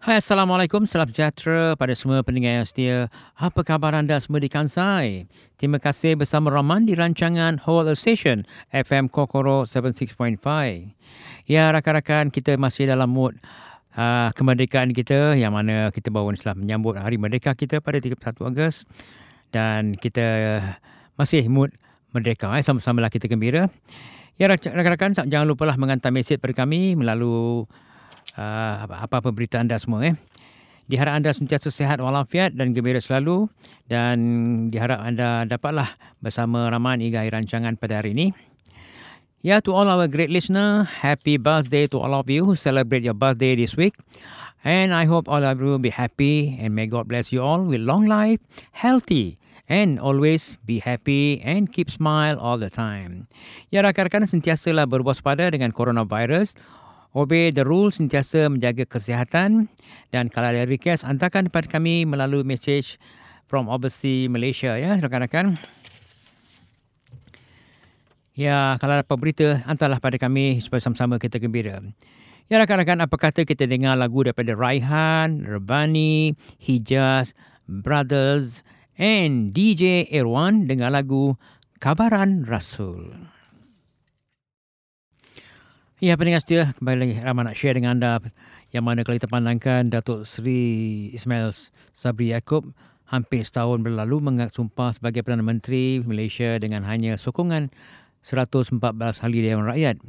Hai, Assalamualaikum. Salam sejahtera pada semua pendengar yang setia. Apa khabar anda semua di Kansai? Terima kasih bersama Rahman di rancangan Whole Station FM Kokoro 76.5. Ya, rakan-rakan, kita masih dalam mood uh, kemerdekaan kita yang mana kita baru setelah menyambut Hari Merdeka kita pada 31 Ogos. Dan kita masih mood merdeka. Eh. Sama-samalah kita gembira. Ya, rakan-rakan, jangan lupalah menghantar mesej pada kami melalui uh, apa-apa berita anda semua. Eh. Diharap anda sentiasa sihat walafiat dan gembira selalu dan diharap anda dapatlah bersama Rahman Igai rancangan pada hari ini. Yeah, to all our great listener, happy birthday to all of you who celebrate your birthday this week. And I hope all of you will be happy and may God bless you all with long life, healthy, and always be happy and keep smile all the time. Ya, rakan-rakan sentiasalah berwaspada dengan coronavirus obey the rules sentiasa menjaga kesihatan dan kalau ada request hantarkan kepada kami melalui message from overseas Malaysia ya rakan-rakan. Ya, kalau ada berita hantarlah pada kami supaya sama-sama kita gembira. Ya rakan-rakan, apa kata kita dengar lagu daripada Raihan, Rebani, Hijaz, Brothers and DJ Irwan dengan lagu Kabaran Rasul. Ya, pendengar setia, kembali lagi ramai nak share dengan anda yang mana kalau kita pandangkan Datuk Seri Ismail Sabri Yaakob hampir setahun berlalu mengangkat sumpah sebagai Perdana Menteri Malaysia dengan hanya sokongan 114 ahli Dewan Rakyat.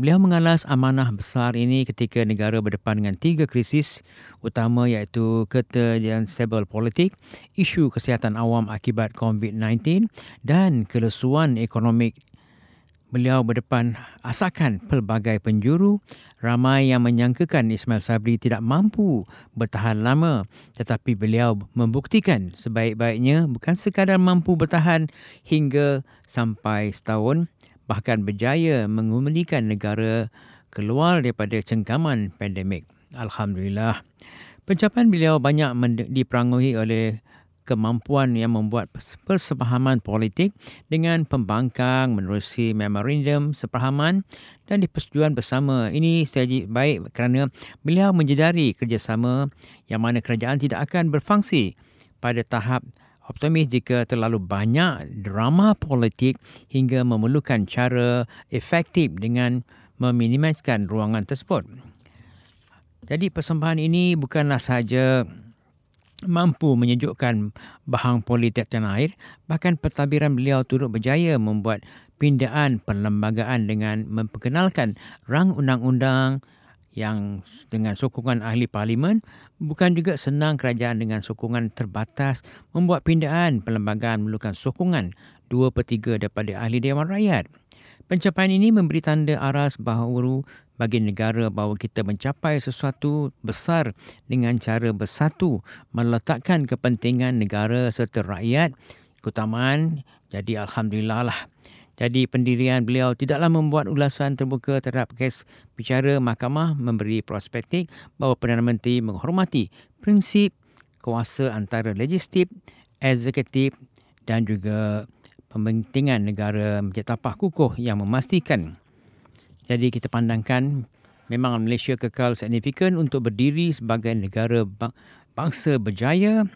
Beliau mengalas amanah besar ini ketika negara berdepan dengan tiga krisis utama iaitu keterjadian stabil politik, isu kesihatan awam akibat COVID-19 dan kelesuan ekonomi beliau berdepan asakan pelbagai penjuru ramai yang menyangkakan Ismail Sabri tidak mampu bertahan lama. Tetapi beliau membuktikan sebaik-baiknya bukan sekadar mampu bertahan hingga sampai setahun bahkan berjaya mengumunikan negara keluar daripada cengkaman pandemik. Alhamdulillah. Pencapaian beliau banyak diperanguhi oleh kemampuan yang membuat persepahaman politik dengan pembangkang menerusi memorandum sepahaman dan dipersetujuan bersama. Ini strategi baik kerana beliau menjedari kerjasama yang mana kerajaan tidak akan berfungsi pada tahap optimis jika terlalu banyak drama politik hingga memerlukan cara efektif dengan meminimaliskan ruangan tersebut. Jadi persembahan ini bukanlah sahaja mampu menyejukkan bahang politik tanah air, bahkan pentadbiran beliau turut berjaya membuat pindaan perlembagaan dengan memperkenalkan rang undang-undang yang dengan sokongan ahli parlimen bukan juga senang kerajaan dengan sokongan terbatas membuat pindaan perlembagaan memerlukan sokongan 2 per 3 daripada ahli Dewan Rakyat. Pencapaian ini memberi tanda aras bahawa bagi negara bahawa kita mencapai sesuatu besar dengan cara bersatu meletakkan kepentingan negara serta rakyat keutamaan jadi alhamdulillah lah. Jadi pendirian beliau tidaklah membuat ulasan terbuka terhadap kes bicara mahkamah memberi perspektif bahawa Perdana Menteri menghormati prinsip kuasa antara legislatif, eksekutif dan juga pembentingan negara menjadi tapak kukuh yang memastikan jadi kita pandangkan memang Malaysia kekal signifikan untuk berdiri sebagai negara bangsa berjaya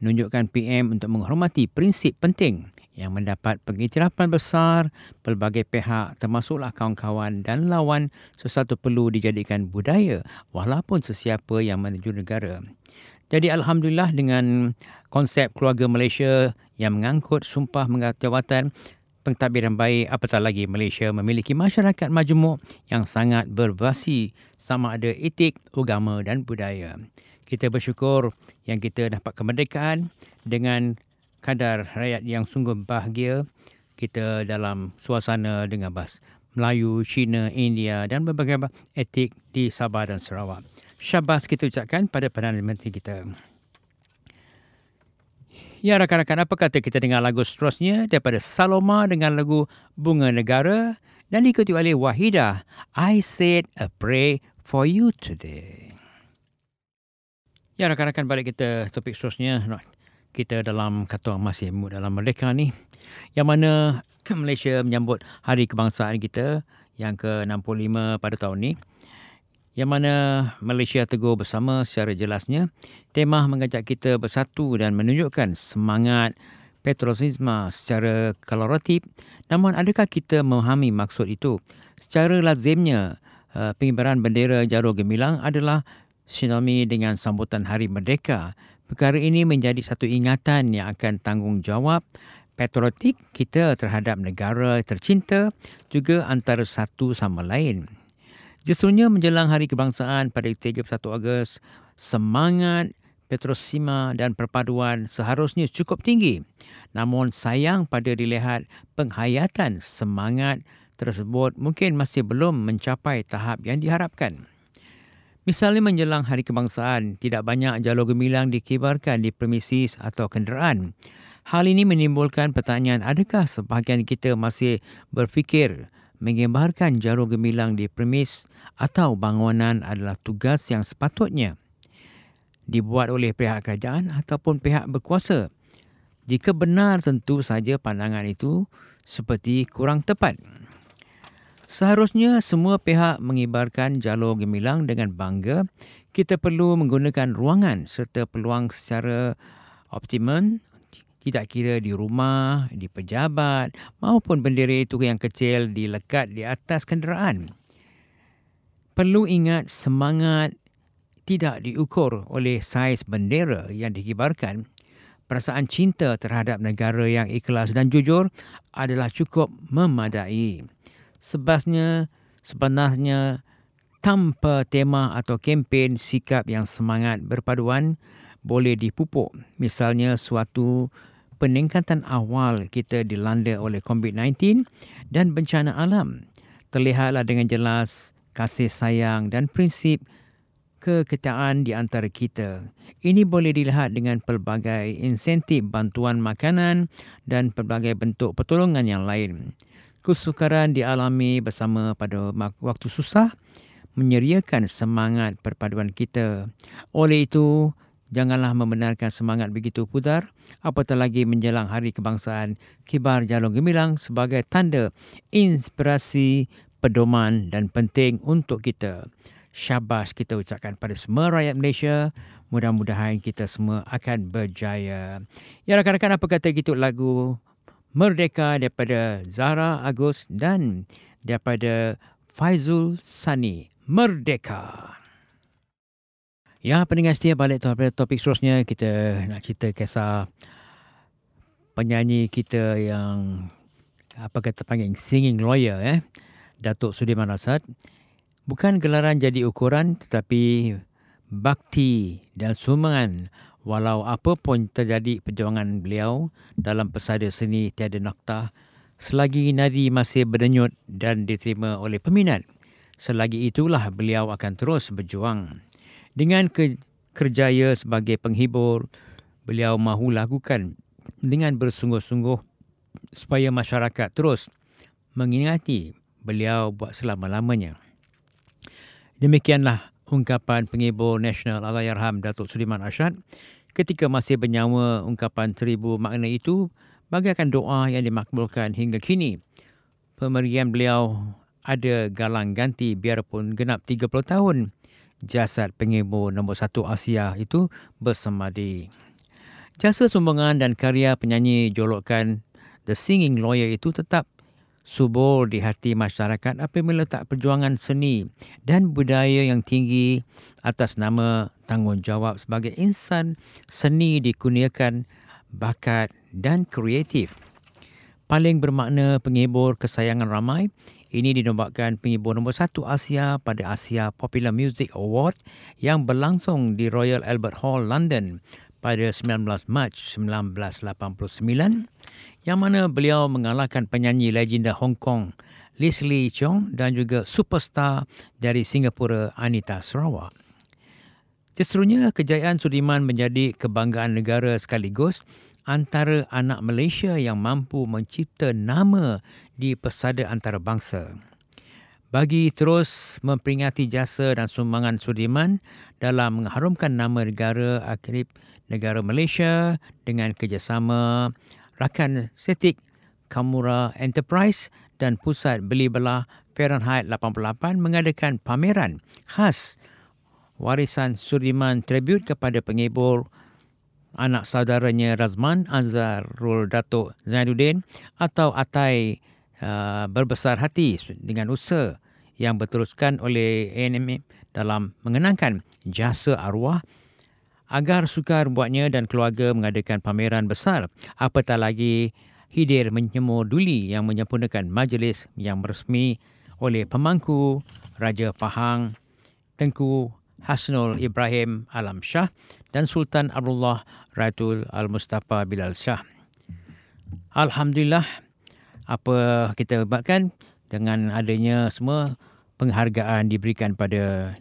menunjukkan PM untuk menghormati prinsip penting yang mendapat pengiktirafan besar pelbagai pihak termasuklah kawan-kawan dan lawan sesuatu perlu dijadikan budaya walaupun sesiapa yang menuju negara. Jadi Alhamdulillah dengan konsep keluarga Malaysia yang mengangkut sumpah jawatan pentadbiran baik apatah lagi Malaysia memiliki masyarakat majmuk yang sangat berbasi sama ada etik, agama dan budaya. Kita bersyukur yang kita dapat kemerdekaan dengan kadar rakyat yang sungguh bahagia kita dalam suasana dengan bas Melayu, Cina, India dan berbagai etik di Sabah dan Sarawak. Syabas kita ucapkan pada Perdana Menteri kita. Ya rakan-rakan apa kata kita dengar lagu seterusnya daripada Saloma dengan lagu Bunga Negara dan diikuti oleh Wahida I Said a Pray for You Today. Ya rakan-rakan balik kita topik seterusnya kita dalam kata masih dalam merdeka ni yang mana Malaysia menyambut hari kebangsaan kita yang ke-65 pada tahun ni yang mana Malaysia tegur bersama secara jelasnya tema mengajak kita bersatu dan menunjukkan semangat patriotisme secara koloratif. Namun adakah kita memahami maksud itu? Secara lazimnya uh, pengibaran bendera jarum gemilang adalah sinoni dengan sambutan Hari Merdeka. Perkara ini menjadi satu ingatan yang akan tanggungjawab patriotik kita terhadap negara tercinta juga antara satu sama lain Justrunya menjelang Hari Kebangsaan pada 31 Ogos, semangat Petrosima dan perpaduan seharusnya cukup tinggi. Namun sayang pada dilihat penghayatan semangat tersebut mungkin masih belum mencapai tahap yang diharapkan. Misalnya menjelang Hari Kebangsaan, tidak banyak jalur gemilang dikibarkan di premisis atau kenderaan. Hal ini menimbulkan pertanyaan adakah sebahagian kita masih berfikir mengibarkan jarum gemilang di premis atau bangunan adalah tugas yang sepatutnya dibuat oleh pihak kerajaan ataupun pihak berkuasa. Jika benar tentu saja pandangan itu seperti kurang tepat. Seharusnya semua pihak mengibarkan jalur gemilang dengan bangga. Kita perlu menggunakan ruangan serta peluang secara optimum tidak kira di rumah, di pejabat maupun bendera itu yang kecil dilekat di atas kenderaan. Perlu ingat semangat tidak diukur oleh saiz bendera yang dikibarkan. Perasaan cinta terhadap negara yang ikhlas dan jujur adalah cukup memadai. Sebabnya, sebenarnya tanpa tema atau kempen sikap yang semangat berpaduan boleh dipupuk. Misalnya suatu peningkatan awal kita dilanda oleh COVID-19 dan bencana alam. Terlihatlah dengan jelas kasih sayang dan prinsip keketaan di antara kita. Ini boleh dilihat dengan pelbagai insentif bantuan makanan dan pelbagai bentuk pertolongan yang lain. Kesukaran dialami bersama pada waktu susah menyeriakan semangat perpaduan kita. Oleh itu, Janganlah membenarkan semangat begitu pudar, apatah lagi menjelang hari kebangsaan kibar jalur gemilang sebagai tanda inspirasi, pedoman dan penting untuk kita. Syabas kita ucapkan pada semua rakyat Malaysia. Mudah-mudahan kita semua akan berjaya. Ya rakan-rakan apa kata gitu lagu Merdeka daripada Zara Agus dan daripada Faizul Sani. Merdeka. Ya, pendengar setia balik pada topik seterusnya. Kita nak cerita kisah penyanyi kita yang apa kata panggil singing lawyer eh. Datuk Sudirman Rasad. Bukan gelaran jadi ukuran tetapi bakti dan sumbangan walau apa pun terjadi perjuangan beliau dalam pesada seni tiada nokta selagi nadi masih berdenyut dan diterima oleh peminat selagi itulah beliau akan terus berjuang dengan ke- kerjaya sebagai penghibur, beliau mahu lakukan dengan bersungguh-sungguh supaya masyarakat terus mengingati beliau buat selama-lamanya. Demikianlah ungkapan penghibur nasional Allahyarham Datuk Sudiman Arsyad ketika masih bernyawa ungkapan seribu makna itu bagaikan doa yang dimakbulkan hingga kini. Pemerian beliau ada galang ganti biarpun genap 30 tahun jasad penghibur nombor satu Asia itu bersemadi. Jasa sumbangan dan karya penyanyi jolokan The Singing Lawyer itu tetap subur di hati masyarakat apabila letak perjuangan seni dan budaya yang tinggi atas nama tanggungjawab sebagai insan seni dikurniakan bakat dan kreatif. Paling bermakna penghibur kesayangan ramai ini dinobatkan penghibur nombor satu Asia pada Asia Popular Music Award yang berlangsung di Royal Albert Hall, London pada 19 Mac 1989 yang mana beliau mengalahkan penyanyi legenda Hong Kong Leslie Chong dan juga superstar dari Singapura Anita Sarawak. Justrunya kejayaan Sudirman menjadi kebanggaan negara sekaligus antara anak Malaysia yang mampu mencipta nama di pesada antarabangsa. Bagi terus memperingati jasa dan sumbangan Sudirman dalam mengharumkan nama negara akrib negara Malaysia dengan kerjasama rakan setik Kamura Enterprise dan Pusat Beli Belah Fahrenheit 88 mengadakan pameran khas warisan Sudirman tribute kepada pengibur anak saudaranya Razman Azharul Datuk Zainuddin atau Atai uh, berbesar hati dengan usaha yang berteruskan oleh ANM dalam mengenangkan jasa arwah. Agar sukar buatnya dan keluarga mengadakan pameran besar apatah lagi hidir menyemur duli yang menyempurnakan majlis yang resmi oleh pemangku Raja Pahang Tengku Hasnul Ibrahim Alam Shah dan Sultan Abdullah Ratul Al-Mustafa Bilal Shah. Alhamdulillah apa kita buatkan dengan adanya semua penghargaan diberikan pada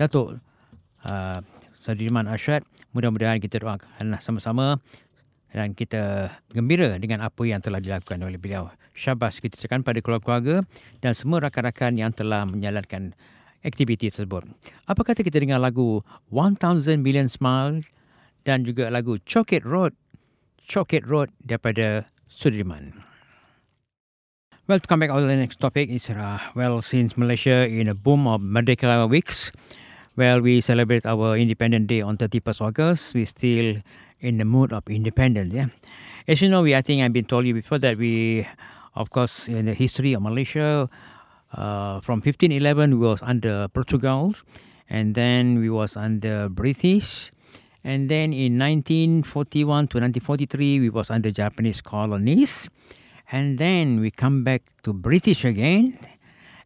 Datuk uh, Sadiman Asyad. Mudah-mudahan kita doakan sama-sama dan kita gembira dengan apa yang telah dilakukan oleh beliau. Syabas kita cakap pada keluarga dan semua rakan-rakan yang telah menjalankan aktiviti tersebut. Apa kata kita dengar lagu 1000 Million Smile dan juga lagu Chocolate Road, Chocolate Road daripada Sudirman. Well, to come back on the next topic is, uh, well, since Malaysia in a boom of Merdeka weeks, well, we celebrate our Independent Day on 31st August. We still in the mood of independence. Yeah, as you know, we I think I've been told you before that we, of course, in the history of Malaysia, uh, from 1511 we was under Portugal, and then we was under British, and then in 1941 to 1943 we was under Japanese colonies, and then we come back to British again,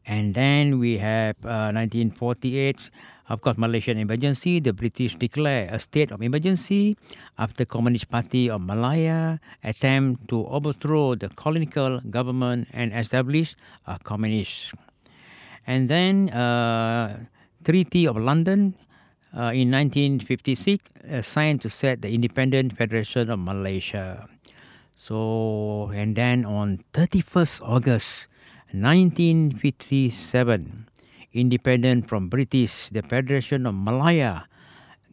and then we have uh, 1948 of course, Malaysian emergency, the British declare a state of emergency after Communist Party of Malaya attempt to overthrow the colonial government and establish a communist. And then uh, Treaty of London uh, in 1956 uh, signed to set the independent Federation of Malaysia. So, and then on 31st August 1957, independent from British, the Federation of Malaya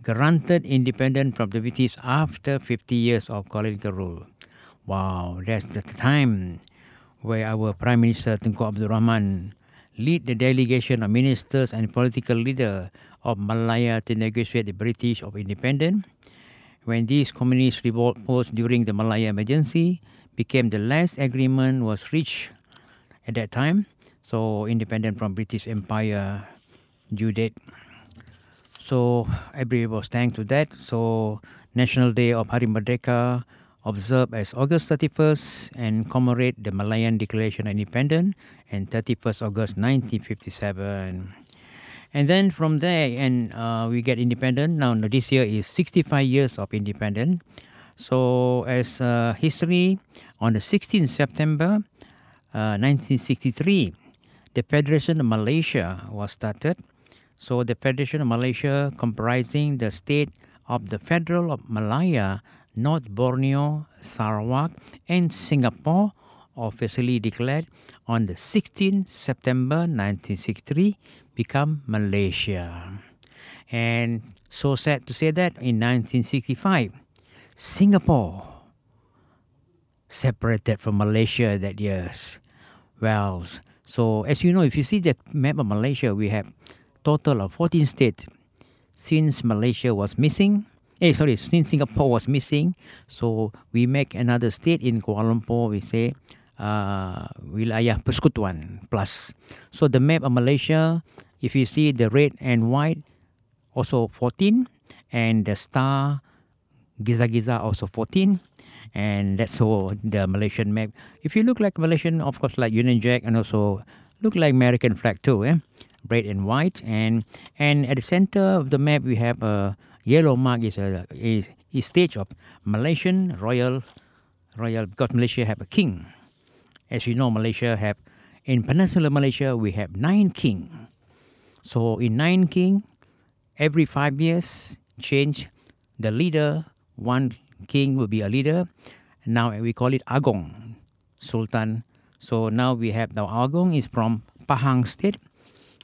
granted independent from the British after 50 years of colonial rule. Wow, that's the time where our Prime Minister Tunku Abdul Rahman lead the delegation of ministers and political leaders of Malaya to negotiate the British of independence. When these communist revolt posed during the Malaya emergency became the last agreement was reached at that time so independent from British Empire due date. So everybody was thanked to that. So National Day of Hari Merdeka observed as August 31st and commemorate the Malayan Declaration of Independence and 31st August 1957. And then from there, and uh, we get independent. Now this year is 65 years of independence. So as uh, history, on the 16th September uh, 1963, the Federation of Malaysia was started. So the Federation of Malaysia comprising the state of the Federal of Malaya, North Borneo, Sarawak, and Singapore officially declared on the 16th September 1963 become Malaysia. And so sad to say that in 1965, Singapore separated from Malaysia that year. Well, so as you know, if you see that map of Malaysia, we have total of 14 states. Since Malaysia was missing, eh, sorry, since Singapore was missing, so we make another state in Kuala Lumpur, we say uh, wilayah persekutuan plus. So the map of Malaysia, if you see the red and white, also 14, and the star Giza-Giza also 14 and that's all the Malaysian map. If you look like Malaysian, of course, like Union Jack, and also look like American flag too, eh? red and white, and and at the center of the map we have a yellow mark is a is, is stage of Malaysian royal royal because Malaysia have a king. As you know, Malaysia have in Peninsular Malaysia we have nine king. So in nine king, every five years change the leader one king will be a leader. Now we call it Agong, Sultan. So now we have the Agong is from Pahang State.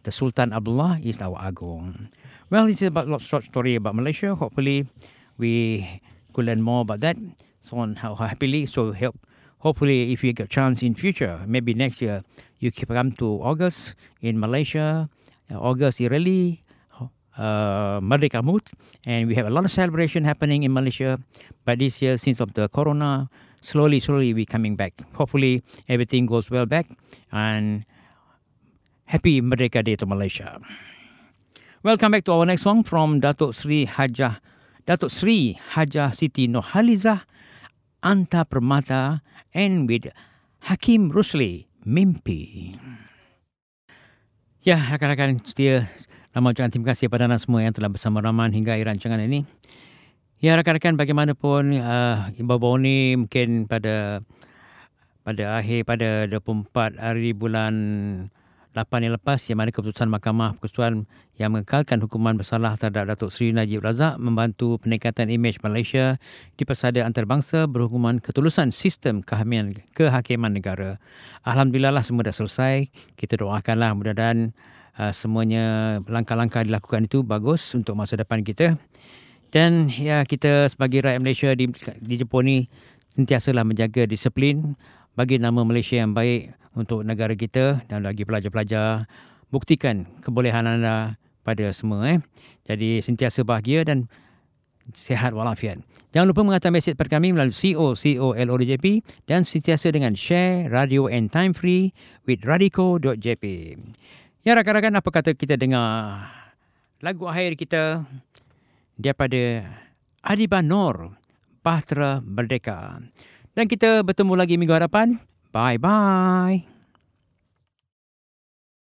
The Sultan Abdullah is our Agong. Well, it's about a short story about Malaysia. Hopefully, we could learn more about that. So on how happily, so help. Hopefully, if you get a chance in future, maybe next year, you come to August in Malaysia. Uh, August is really uh, Merdeka Mood, and we have a lot of celebration happening in Malaysia. But this year, since of the Corona, slowly, slowly we coming back. Hopefully, everything goes well back, and happy Merdeka Day to Malaysia. Welcome back to our next song from Datuk Sri Hajah, Datuk Sri Hajah Siti Nohaliza, Anta Permata, and with Hakim Rusli, Mimpi. Ya, rakan-rakan setia, Lama ucapkan terima kasih kepada anda semua yang telah bersama Rahman hingga akhir rancangan ini. Ya rakan-rakan bagaimanapun uh, baru-baru ini mungkin pada pada akhir pada 24 hari bulan 8 yang lepas yang mana keputusan Mahkamah Persekutuan yang mengekalkan hukuman bersalah terhadap Datuk Seri Najib Razak membantu peningkatan imej Malaysia di persada antarabangsa berhubungan ketulusan sistem kehakiman, kehakiman negara. Alhamdulillah lah semua dah selesai. Kita doakanlah mudah-mudahan uh, semuanya langkah-langkah dilakukan itu bagus untuk masa depan kita. Dan ya kita sebagai rakyat Malaysia di, di Jepun ni sentiasalah menjaga disiplin bagi nama Malaysia yang baik untuk negara kita dan bagi pelajar-pelajar buktikan kebolehan anda pada semua. Eh. Jadi sentiasa bahagia dan sihat walafiat. Jangan lupa mengatakan mesej pada kami melalui COCOLODJP dan sentiasa dengan share radio and time free with radiko.jp. Ya rakan-rakan apa kata kita dengar lagu akhir kita daripada Adiban Nur Bahtera Merdeka. Dan kita bertemu lagi minggu hadapan. Bye bye.